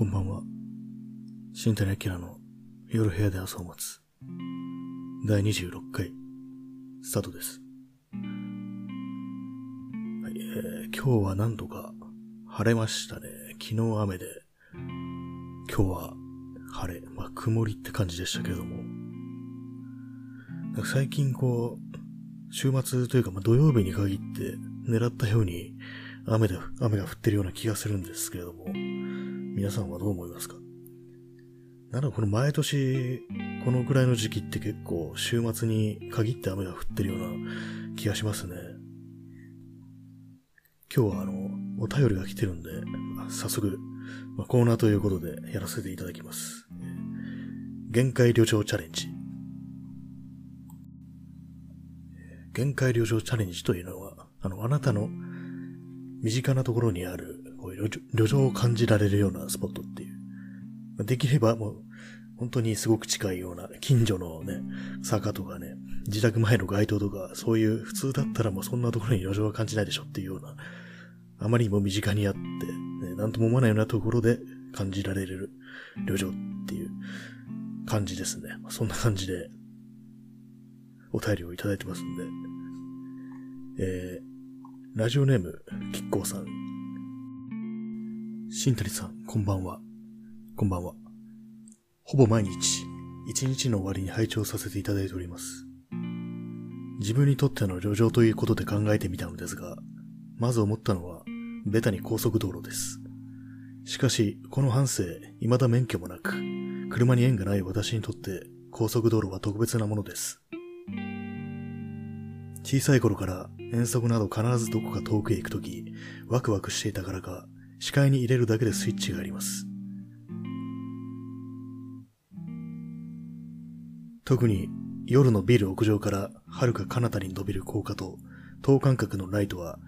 こんばんは。新谷明の夜部屋で朝を待つ。第26回、スタートです。はい、えー、今日は何度か晴れましたね。昨日雨で、今日は晴れ、まあ曇りって感じでしたけれども。なんか最近こう、週末というかまあ土曜日に限って狙ったように雨で、雨が降ってるような気がするんですけれども、皆さんはどう思いますか？なんだこの毎年、このくらいの時期って結構週末に限って雨が降ってるような気がしますね。今日はあの、お便りが来てるんで、早速、まあ、コーナーということでやらせていただきます。限界旅情チャレンジ。限界旅情チャレンジというのは、あの、あなたの身近なところにある、こういう旅情を感じられるようなスポットっていう。できればもう、本当にすごく近いような、近所のね、坂とかね、自宅前の街灯とか、そういう普通だったらもうそんなところに旅情は感じないでしょっていうような、あまりにも身近にあって、ね、なんとも思わないようなところで感じられる旅情っていう感じですね。そんな感じで、お便りをいただいてますんで、えー、ラジオネーム、キッコーさん。新谷さん、こんばんは。こんばんは。ほぼ毎日、一日の終わりに拝聴させていただいております。自分にとっての旅情ということで考えてみたのですが、まず思ったのは、ベタに高速道路です。しかし、この半生、未だ免許もなく、車に縁がない私にとって、高速道路は特別なものです。小さい頃から遠足など必ずどこか遠くへ行くとき、ワクワクしていたからか、視界に入れるだけでスイッチがあります。特に夜のビル屋上から遥か彼方に伸びる高架と等間隔のライトは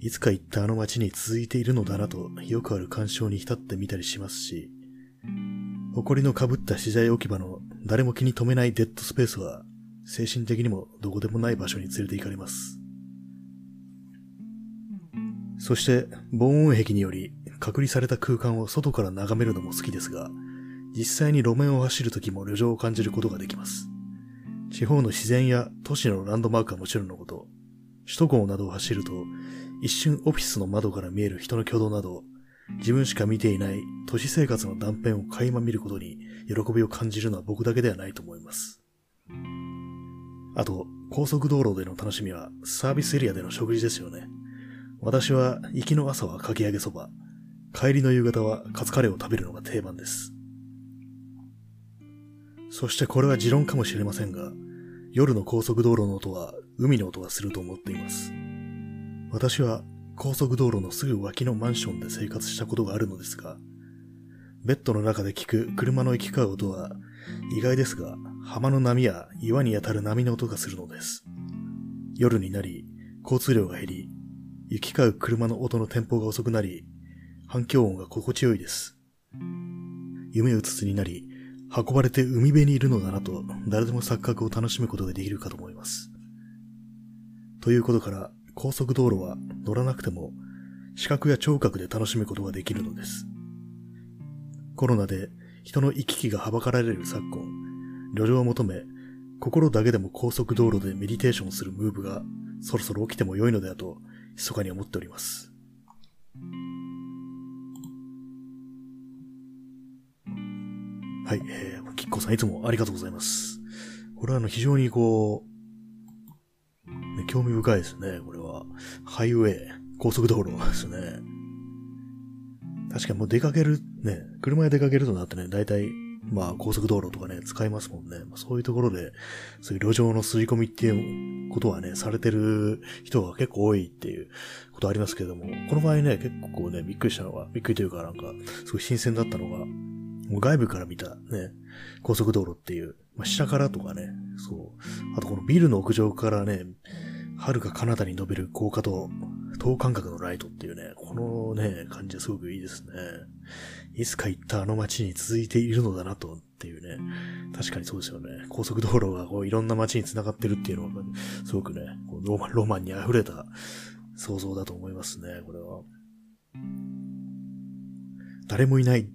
いつか行ったあの街に続いているのだなとよくある干渉に浸ってみたりしますし、埃の被った資材置き場の誰も気に留めないデッドスペースは精神的にもどこでもない場所に連れて行かれます。そして、防音壁により隔離された空間を外から眺めるのも好きですが、実際に路面を走るときも旅情を感じることができます。地方の自然や都市のランドマークはもちろんのこと、首都高などを走ると、一瞬オフィスの窓から見える人の挙動など、自分しか見ていない都市生活の断片を垣間見ることに喜びを感じるのは僕だけではないと思います。あと、高速道路での楽しみはサービスエリアでの食事ですよね。私は行きの朝はかき揚げそば、帰りの夕方はカツカレーを食べるのが定番です。そしてこれは持論かもしれませんが、夜の高速道路の音は海の音がすると思っています。私は高速道路のすぐ脇のマンションで生活したことがあるのですが、ベッドの中で聞く車の行き交う音は意外ですが、浜の波や岩に当たる波の音がするのです。夜になり、交通量が減り、行き交う車の音のテンポが遅くなり、反響音が心地よいです。夢うつつになり、運ばれて海辺にいるのだなと、誰でも錯覚を楽しむことができるかと思います。ということから、高速道路は乗らなくても、視覚や聴覚で楽しむことができるのです。コロナで人の行き来がはばかられる昨今、旅情を求め、心だけでも高速道路でメディテーションするムーブが、そろそろ起きても良いのではと、密かに思っております。はい、えー、キッコさんいつもありがとうございます。これはあの非常にこう、ね、興味深いですね、これは。ハイウェイ、高速道路ですね。確かにもう出かける、ね、車で出かけるとなってね、大体、まあ高速道路とかね、使いますもんね。まあ、そういうところで、そういう路上の吸い込みっていうことはね、されてる人が結構多いっていうことありますけれども、この場合ね、結構ね、びっくりしたのが、びっくりというかなんか、すごい新鮮だったのが、もう外部から見たね、高速道路っていう、まあ、下からとかね、そう。あとこのビルの屋上からね、遥か彼方に伸びる高架と等間隔のライトっていうね、このね、感じはすごくいいですね。いつか行ったあの街に続いているのだなとっていうね、確かにそうですよね。高速道路がこういろんな街に繋がってるっていうのは、すごくね、こうロマ、ロマンに溢れた想像だと思いますね、これは。誰もいない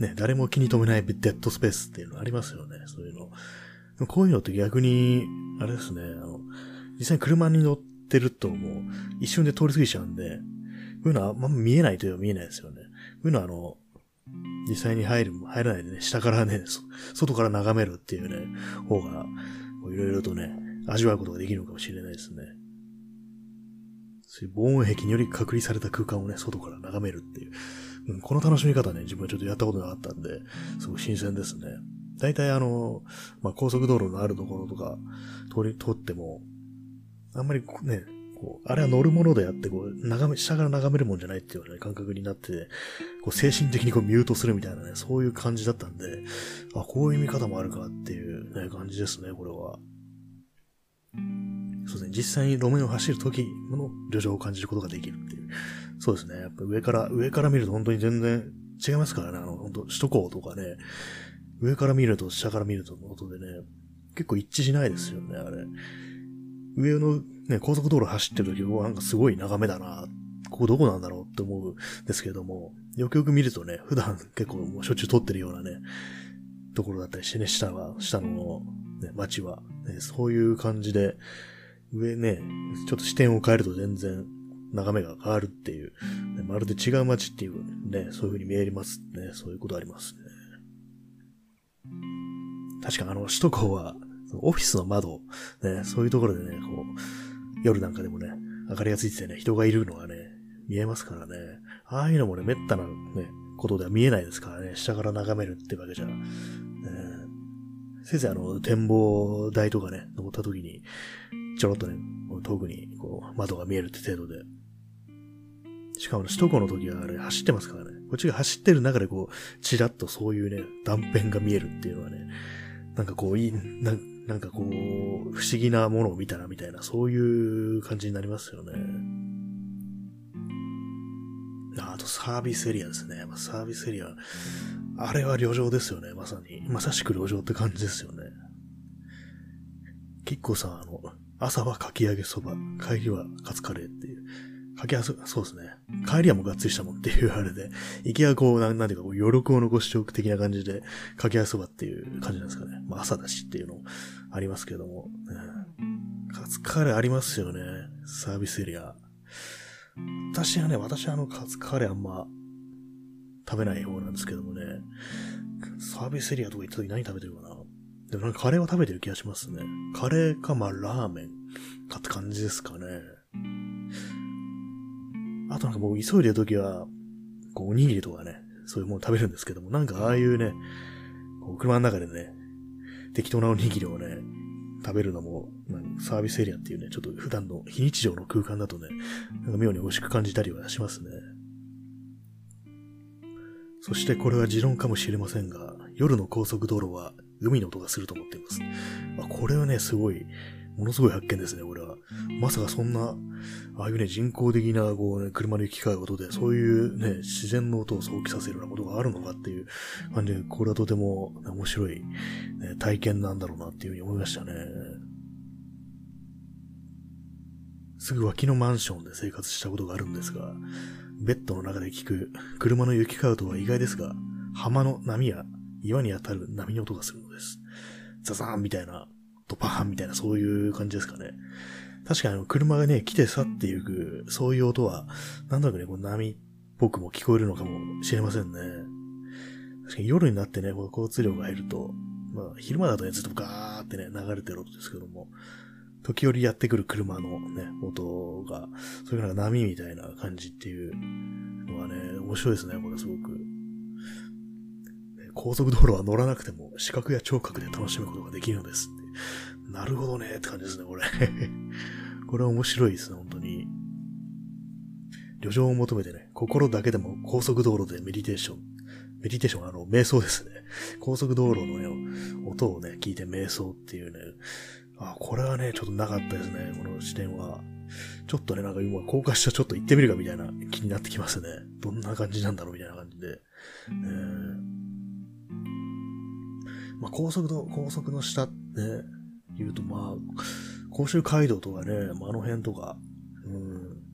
ね、誰も気に留めないデッドスペースっていうのありますよね、そういうの。こういうのって逆に、あれですね、あの、実際に車に乗っててるともう一瞬で通り過ぎちゃうんで、こういうのはあんま見えないといえば見えないですよね。こういうのはあの、実際に入る、入らないでね、下からね、外から眺めるっていうね、方が、いろいろとね、味わうことができるのかもしれないですね。そういう防音壁により隔離された空間をね、外から眺めるっていう。うん、この楽しみ方ね、自分はちょっとやったことなかったんで、すごい新鮮ですね。大体あの、まあ、高速道路のあるところとか、通り、通っても、あんまりね、こう、あれは乗るものであって、こう、眺め、下から眺めるもんじゃないっていうね、感覚になって、こう、精神的にこう、ミュートするみたいなね、そういう感じだったんで、あ、こういう見方もあるかっていうね、感じですね、これは。そうですね、実際に路面を走る時の旅情を感じることができるっていう。そうですね、やっぱ上から、上から見ると本当に全然違いますからね、あの、本当首都高とかね、上から見ると下から見るとの音でね、結構一致しないですよね、あれ。上のね、高速道路走ってる時はなんかすごい眺めだな、ここどこなんだろうって思うんですけども、よくよく見るとね、普段結構もうしょっちゅう撮ってるようなね、ところだったりしてね、下は、下の、ね、街は、ね、そういう感じで、上ね、ちょっと視点を変えると全然眺めが変わるっていう、ね、まるで違う街っていうね、そういう風に見えますね。そういうことありますね。確かあの、首都高は、オフィスの窓、ね、そういうところでね、こう、夜なんかでもね、明かりがついててね、人がいるのがね、見えますからね。ああいうのもね、めったなね、ことでは見えないですからね、下から眺めるってわけじゃ、ね、先生あの、展望台とかね、登った時に、ちょろっとね、遠くに、こう、窓が見えるって程度で。しかも、首都高の時はあれ、走ってますからね。こっちが走ってる中でこう、ちらっとそういうね、断片が見えるっていうのはね、なんかこう、いい、なんなんかこう、不思議なものを見たらみたいな、そういう感じになりますよね。あとサービスエリアですね。ま、サービスエリア、あれは旅情ですよね、まさに。まさしく旅情って感じですよね。キッコさ、あの、朝はかき揚げそば、帰りはカツカレーっていう。かき揚げそ、そうですね。帰りはもうがっつりしたもんっていうあれで、行きはこう、なんなんていうか、こう余力を残しておく的な感じで、かき揚げそばっていう感じなんですかね。まあ朝だしっていうのもありますけども。ね、カツカレーありますよね。サービスエリア。私はね、私はあのカツカレーあんま食べない方なんですけどもね。サービスエリアとか行った時何食べてるかなでもなんかカレーは食べてる気がしますね。カレーか、まあラーメンかって感じですかね。あとなんかもう急いでる時は、こうおにぎりとかね、そういうもの食べるんですけども、なんかああいうね、こう車の中でね、適当なおにぎりをね、食べるのも、サービスエリアっていうね、ちょっと普段の非日常の空間だとね、なんか妙に美味しく感じたりはしますね。そしてこれは持論かもしれませんが、夜の高速道路は海の音がすると思っています。あ、これはね、すごい、ものすごい発見ですね、これは。まさかそんな、ああいうね、人工的な、こうね、車の行き交うことで、そういうね、自然の音を想起させるようなことがあるのかっていう感じで、これはとても、ね、面白い、ね、体験なんだろうなっていうふうに思いましたね。すぐ脇のマンションで生活したことがあるんですが、ベッドの中で聞く車の行き交う音は意外ですが、浜の波や岩に当たる波の音がするのです。ザザーンみたいな、ドパーンみたいな、そういう感じですかね。確かに車がね、来て去っていく、そういう音は、なんとなくね、こう波っぽくも聞こえるのかもしれませんね。確かに夜になってね、この交通量が減ると、まあ、昼間だとね、ずっとガーってね、流れてる音ですけども、時折やってくる車のね、音が、そういうなんか波みたいな感じっていうのはね、面白いですね、これすごく。高速道路は乗らなくても視覚や聴覚で楽しむことができるのですなるほどねって感じですね、これこれは面白いですね、本当に。旅情を求めてね、心だけでも高速道路でメディテーション。メディテーションはあの、瞑想ですね。高速道路のね、音をね、聞いて瞑想っていうね。あ、これはね、ちょっとなかったですね、この視点は。ちょっとね、なんか今、高架下ちょっと行ってみるかみたいな気になってきますね。どんな感じなんだろうみたいな感じで。えーまあ、高速の、高速の下って言うと、まあ、甲州街道とかね、まあ、あの辺とか、うん。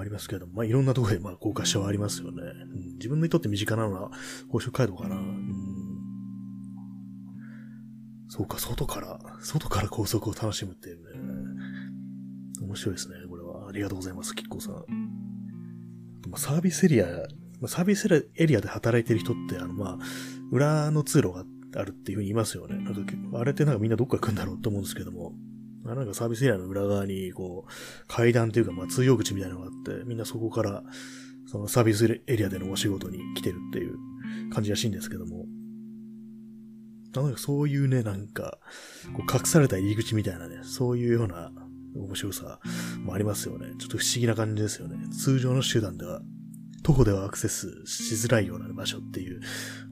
ありますけど、まあ、いろんなところで、まあ、高架下はありますよね。うん、自分にとって身近なのは、甲州街道かな。うん、そうか、外から、外から高速を楽しむっていうね。面白いですね、これは。ありがとうございます、キッコーさん。まあ、サービスエリア、ま、サービスエリアで働いてる人って、あの、まあ、裏の通路があるっていうふうに言いますよね。なんかあれってなんかみんなどっか行くんだろうと思うんですけども、なんかサービスエリアの裏側に、こう、階段というか、まあ、通用口みたいなのがあって、みんなそこから、そのサービスエリアでのお仕事に来てるっていう感じらしいんですけども、なんかそういうね、なんか、こう隠された入り口みたいなね、そういうような面白さもありますよね。ちょっと不思議な感じですよね。通常の手段では、徒歩ではアクセスしづらいような場所っていう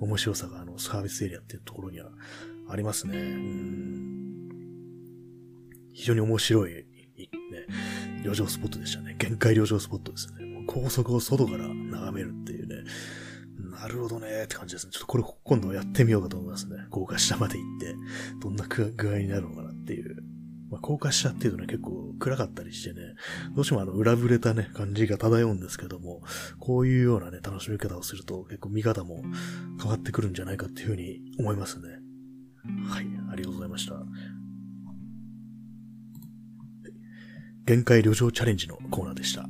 面白さがあのサービスエリアっていうところにはありますね。うん非常に面白い、ね、旅情スポットでしたね。限界旅情スポットですね。もう高速を外から眺めるっていうね。なるほどねって感じですね。ちょっとこれ今度やってみようかと思いますね。高架下まで行って、どんな具合になるのかなっていう。まあ、高架下っていうとね、結構暗かったりしてね、どうしてもあの、裏ぶれたね、感じが漂うんですけども、こういうようなね、楽しみ方をすると結構見方も変わってくるんじゃないかっていうふうに思いますね。はい、ありがとうございました。限界旅情チャレンジのコーナーでした。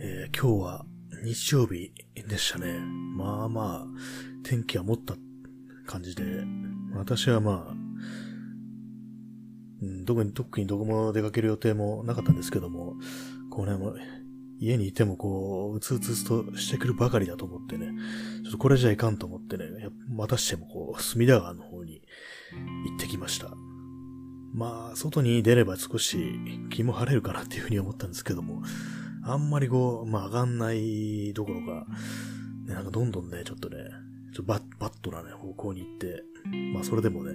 えー、今日は日曜日でしたね。まあまあ、天気は持った感じで、私はまあ、うん、特に、特にどこも出かける予定もなかったんですけども、こうね、も家にいてもこう、うつうつとしてくるばかりだと思ってね、ちょっとこれじゃいかんと思ってね、またしてもこう、隅田川の方に行ってきました。まあ、外に出れば少し気も晴れるかなっていうふうに思ったんですけども、あんまりこう、まあ上がんないどころか、ね、なんかどんどんね、ちょっとね、ちょバッ、バットなね、方向に行って、まあそれでもね、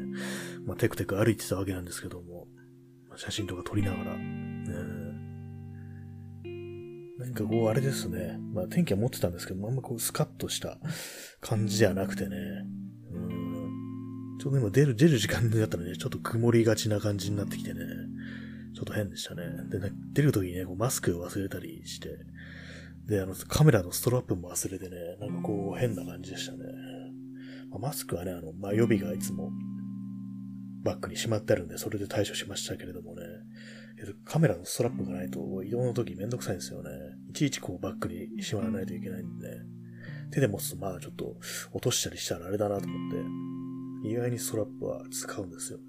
まあテクテク歩いてたわけなんですけども、まあ、写真とか撮りながら、ね、何かこうあれですね、まあ天気は持ってたんですけど、あんまこうスカッとした感じではなくてね、うん、ちょうど今出る、出る時間だったらね、ちょっと曇りがちな感じになってきてね、ちょっと変でしたね。で、出るときにね、こうマスクを忘れたりして、で、あの、カメラのストラップも忘れてね、なんかこう変な感じでしたね。まあ、マスクはね、あの、まあ、予備がいつもバッグにしまってあるんで、それで対処しましたけれどもね、カメラのストラップがないと移動の時めんどくさいんですよね。いちいちこうバッグにしまわないといけないんで、手で持つとまあちょっと落としたりしたらあれだなと思って、意外にストラップは使うんですよね。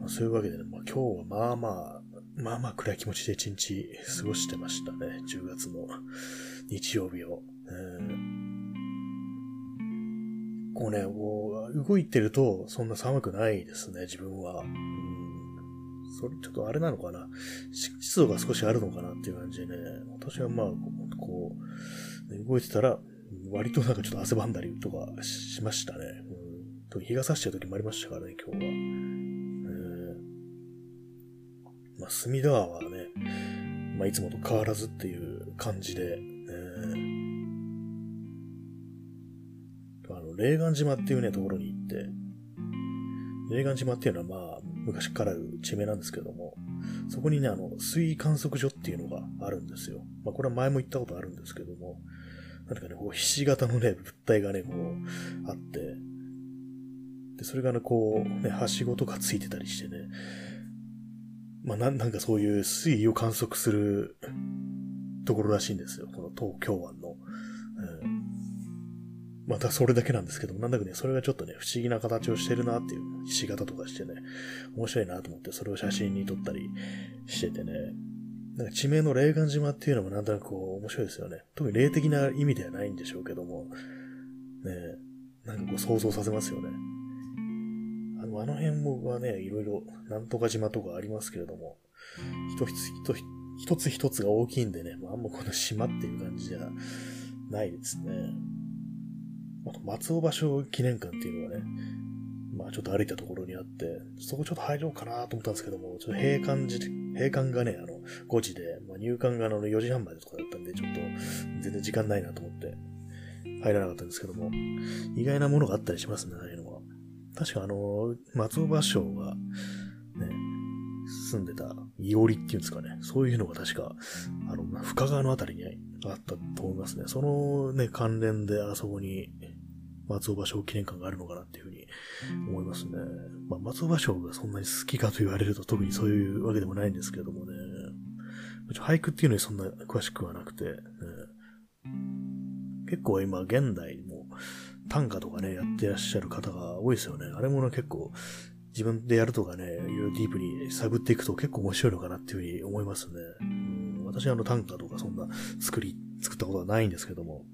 まあ、そういうわけでね、まあ今日はまあまあまあまあ暗い気持ちで一日過ごしてましたね。10月の日曜日を。え、こうね、こう、動いてるとそんな寒くないですね、自分は。それちょっとあれなのかな湿度が少しあるのかなっていう感じでね、私はまあ、こう、動いてたら、割となんかちょっと汗ばんだりとかしましたね。うん、日が差してる時もありましたからね、今日は。まあ、隅田川はね、まあ、いつもと変わらずっていう感じで、え、あの、霊岩島っていうね、ところに行って、霊岩島っていうのはまあ、昔からある地名なんですけども、そこにね、あの、水位観測所っていうのがあるんですよ。まあ、これは前も行ったことあるんですけども、なんかね、こう、ひし形のね、物体がね、こう、あって、で、それがね、こう、ね、はしごとかついてたりしてね、まあ、ななんかそういう水位を観測するところらしいんですよ。この東京湾の。うん、またそれだけなんですけども、なんだかね、それがちょっとね、不思議な形をしてるなっていう、ひし形とかしてね、面白いなと思って、それを写真に撮ったりしててね、なんか地名の霊岩島っていうのもなんとなくこう面白いですよね。特に霊的な意味ではないんでしょうけども、ね、なんかこう想像させますよね。あの辺もはね、いろいろ、なんとか島とかありますけれども、一つ一つ一つ一つが大きいんでね、まあ、あんまこの島っていう感じじゃないですね。あと、松尾芭蕉記念館っていうのがね、まあちょっと歩いたところにあって、そこちょっと入ろうかなと思ったんですけども、ちょっと閉館時、閉館がね、あの、5時で、まあ、入館があの4時半までとかだったんで、ちょっと全然時間ないなと思って入らなかったんですけども、意外なものがあったりしますね、ああいうの。確かあの、松尾芭蕉が、ね、住んでた、いおりっていうんですかね。そういうのが確か、あの、深川のあたりにあったと思いますね。そのね、関連であそこに、松尾芭蕉記念館があるのかなっていうふうに思いますね。まあ、松尾芭蕉がそんなに好きかと言われると特にそういうわけでもないんですけどもね。俳句っていうのにそんな詳しくはなくて、ね、結構今現代短歌とかね、やってらっしゃる方が多いですよね。あれもね、結構自分でやるとかね、いろいろディープに探っていくと結構面白いのかなっていうふうに思いますね。うん、私はあの短歌とかそんな作り、作ったことはないんですけども、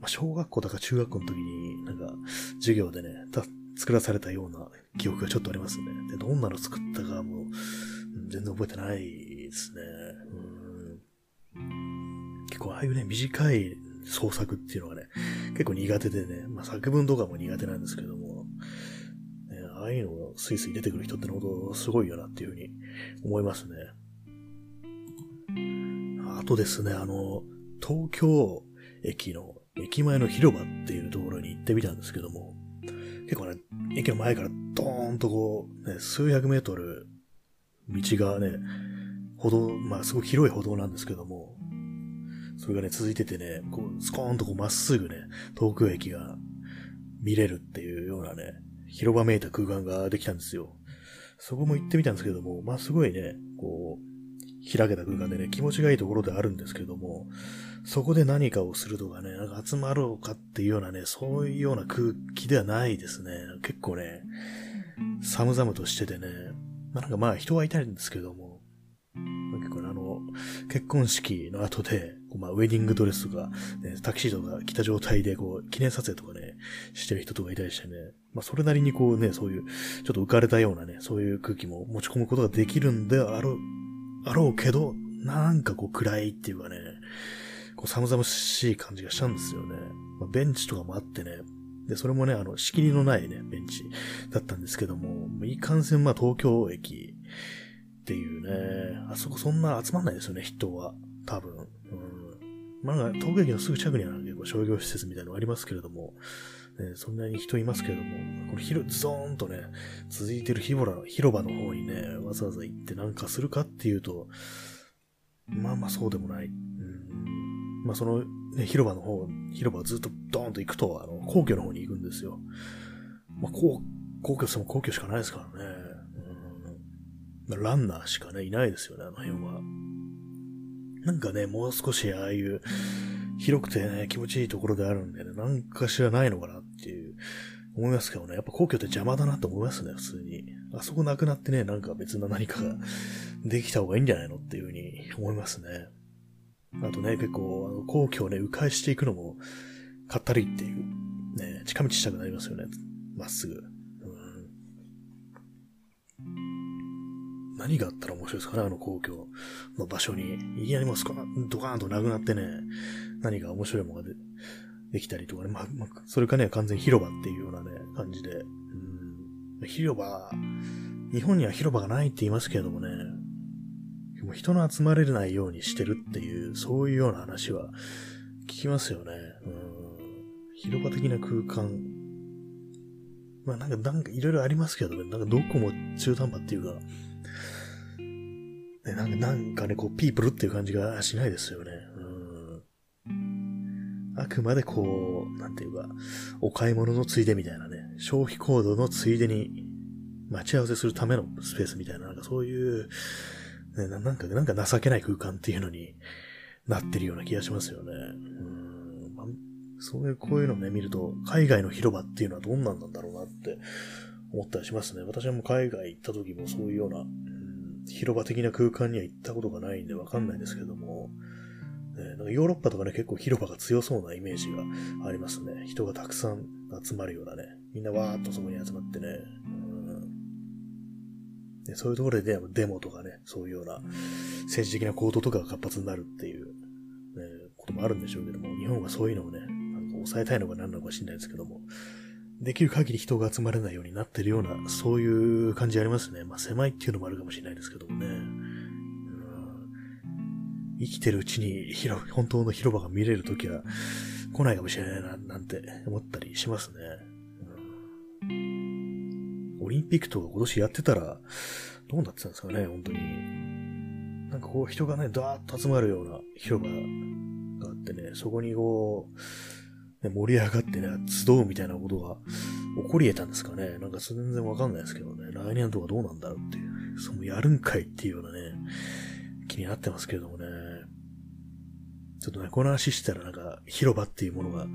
まあ、小学校とか中学校の時になんか授業でね、作らされたような記憶がちょっとありますね。で、どんなの作ったかも、全然覚えてないですね。うん、結構ああいうね、短い創作っていうのがね、結構苦手でね、まあ、作文とかも苦手なんですけども、ね、ああいうのをスイスイ出てくる人ってのほどすごいよなっていうふうに思いますね。あとですね、あの、東京駅の駅前の広場っていうところに行ってみたんですけども、結構ね、駅の前からドーンとこう、ね、数百メートル道がね、歩道、まあすごく広い歩道なんですけども、それがね、続いててね、こう、スコーンとこうまっすぐね、東京駅が見れるっていうようなね、広場めいた空間ができたんですよ。そこも行ってみたんですけども、まあすごいね、こう、開けた空間でね、気持ちがいいところであるんですけども、そこで何かをするとかね、なんか集まろうかっていうようなね、そういうような空気ではないですね。結構ね、寒々としててね、まあ、なんかまあ人はいたんですけども、結構ね、あの、結婚式の後で、まあ、ウェディングドレスとか、ね、タキシードが着た状態で、こう、記念撮影とかね、してる人とかいたりしてね、まあ、それなりにこうね、そういう、ちょっと浮かれたようなね、そういう空気も持ち込むことができるんであろう、あろうけど、なんかこう暗いっていうかね、こう寒々しい感じがしたんですよね。まあ、ベンチとかもあってね、で、それもね、あの、仕切りのないね、ベンチだったんですけども、いかんせんまあ東京駅っていうね、あそこそんな集まんないですよね、人は。多分。まあ、東京駅のすぐ近くには結構商業施設みたいなのありますけれども、ね、そんなに人いますけれども、この広、ズドーンとね、続いてる広場広場の方にね、わざわざ行ってなんかするかっていうと、まあまあそうでもない。うん、まあその、ね、広場の方、広場をずっとドーンと行くと、あの、皇居の方に行くんですよ。まあ、皇、皇居しても皇居しかないですからね。うんランナーしかね、いないですよね、あの辺は。なんかね、もう少しああいう広くてね、気持ちいいところであるんでね、なんかしらないのかなっていう、思いますけどね、やっぱ皇居って邪魔だなと思いますね、普通に。あそこなくなってね、なんか別な何かができた方がいいんじゃないのっていうふうに思いますね。あとね、結構、あの、皇居をね、迂回していくのも、かったりっていう、ね、近道したくなりますよね。まっすぐ。何があったら面白いですかね、あの皇居の場所に。いきなりもうスコーン、ドカーンとなくなってね、何か面白いものがでできたりとかね、まあ、まあ、それかね、完全広場っていうようなね、感じで。うん広場、日本には広場がないって言いますけれどもね、も人の集まれないようにしてるっていう、そういうような話は聞きますよね。うん広場的な空間。まあなんか、なんかいろいろありますけどね、なんかどこも中途半端っていうか、ね、なんかなんかね、こう、ピープルっていう感じがしないですよね。うん。あくまでこう、なんていうか、お買い物のついでみたいなね、消費行動のついでに、待ち合わせするためのスペースみたいな、なんかそういう、ね、なんか、なんか情けない空間っていうのになってるような気がしますよね。うん。まあ、そういう、こういうのね、見ると、海外の広場っていうのはどんなんなんだろうなって思ったりしますね。私はもう海外行った時もそういうような、広場的な空間には行ったことがないんでわかんないですけども、えなんかヨーロッパとかね、結構広場が強そうなイメージがありますね。人がたくさん集まるようなね。みんなわーっとそこに集まってね。うん、でそういうところで、デモとかね、そういうような政治的な行動とかが活発になるっていう、ね、こともあるんでしょうけども、日本はそういうのをね、なんか抑えたいのか何なのか知んないですけども、できる限り人が集まれないようになってるような、そういう感じありますね。まあ狭いっていうのもあるかもしれないですけどもね。生きてるうちに広、本当の広場が見れるときは来ないかもしれないな、なんて思ったりしますね。オリンピックとか今年やってたら、どうなってたんですかね、本当に。なんかこう人がね、ダーッと集まるような広場があってね、そこにこう、ね、盛り上がってね、集うみたいなことが起こり得たんですかね。なんか全然わかんないですけどね、来年とかどうなんだろうっていう、そのやるんかいっていうようなね、気になってますけれどもね。ちょっとね、この話したらなんか、広場っていうものが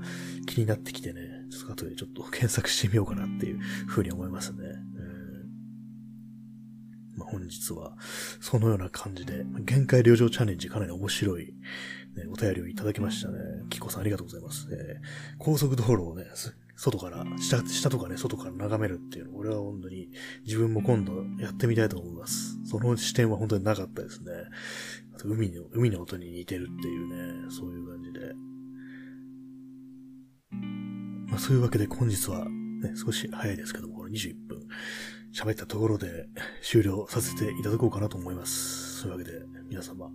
気になってきてね、ちょっと後でちょっと検索してみようかなっていうふうに思いますね。まあ、本日は、そのような感じで、限界旅情チャレンジかなり面白い、ね、お便りをいただきましたね。キコさんありがとうございます。えー、高速道路をね、外から、下、下とかね、外から眺めるっていうの、俺は本当に自分も今度やってみたいと思います。その視点は本当になかったですね。あと海の、海の音に似てるっていうね、そういう感じで。まあそういうわけで本日は、ね、少し早いですけども、この21分喋ったところで終了させていただこうかなと思います。そういうわけで、皆様、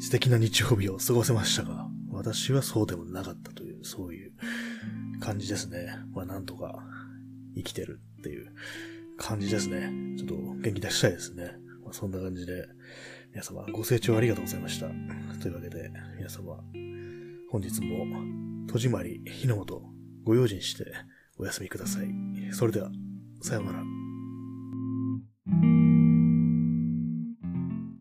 素敵な日曜日を過ごせましたが、私はそうでもなかったという、そういう感じですね。まあなんとか生きてるっていう感じですね。ちょっと元気出したいですね。まあ、そんな感じで、皆様ご清聴ありがとうございました。というわけで、皆様、本日も戸締まり、火の元、ご用心してお休みください。それでは、さようなら。